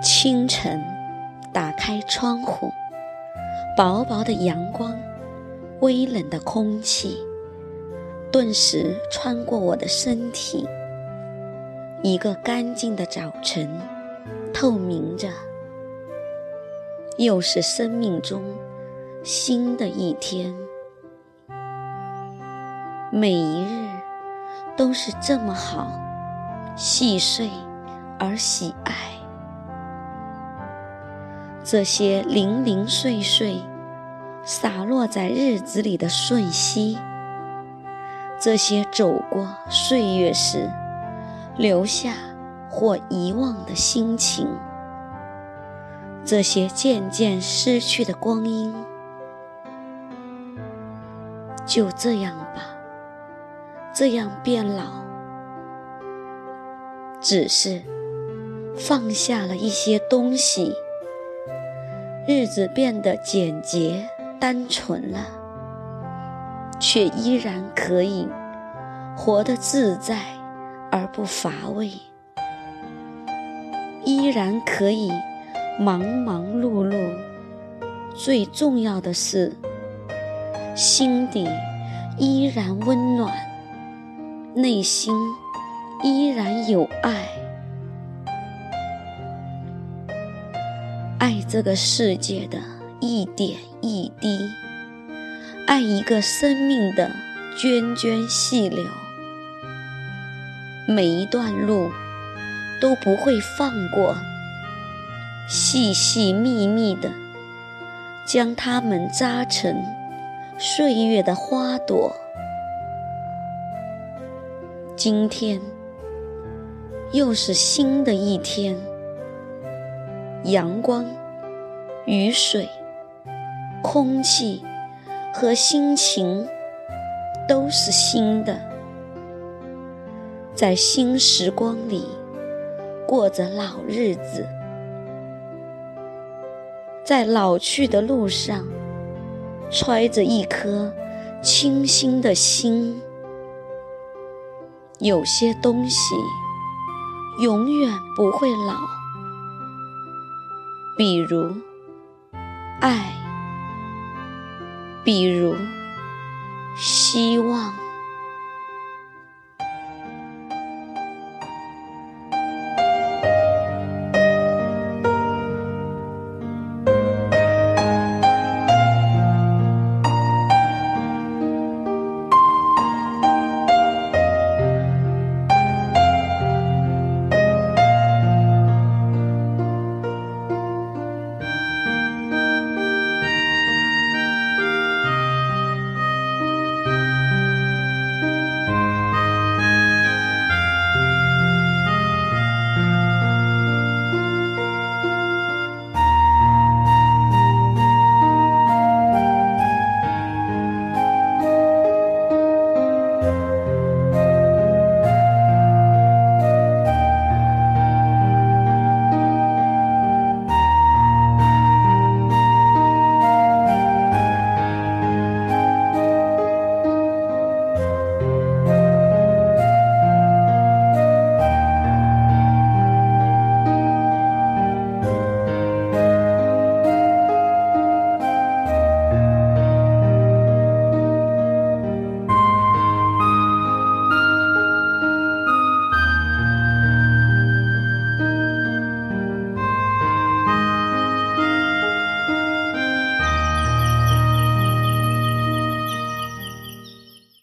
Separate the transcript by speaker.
Speaker 1: 清晨，打开窗户，薄薄的阳光，微冷的空气，顿时穿过我的身体。一个干净的早晨，透明着，又是生命中新的一天。每一日都是这么好，细碎而喜爱。这些零零碎碎洒落在日子里的瞬息，这些走过岁月时。留下或遗忘的心情，这些渐渐失去的光阴，就这样吧，这样变老，只是放下了一些东西，日子变得简洁单纯了，却依然可以活得自在。而不乏味，依然可以忙忙碌碌。最重要的是，心底依然温暖，内心依然有爱，这个世界的一点一滴，爱一个生命的涓涓细流。每一段路都不会放过，细细密密的将它们扎成岁月的花朵。今天又是新的一天，阳光、雨水、空气和心情都是新的。在新时光里过着老日子，在老去的路上揣着一颗清新的心。有些东西永远不会老，比如爱，比如希望。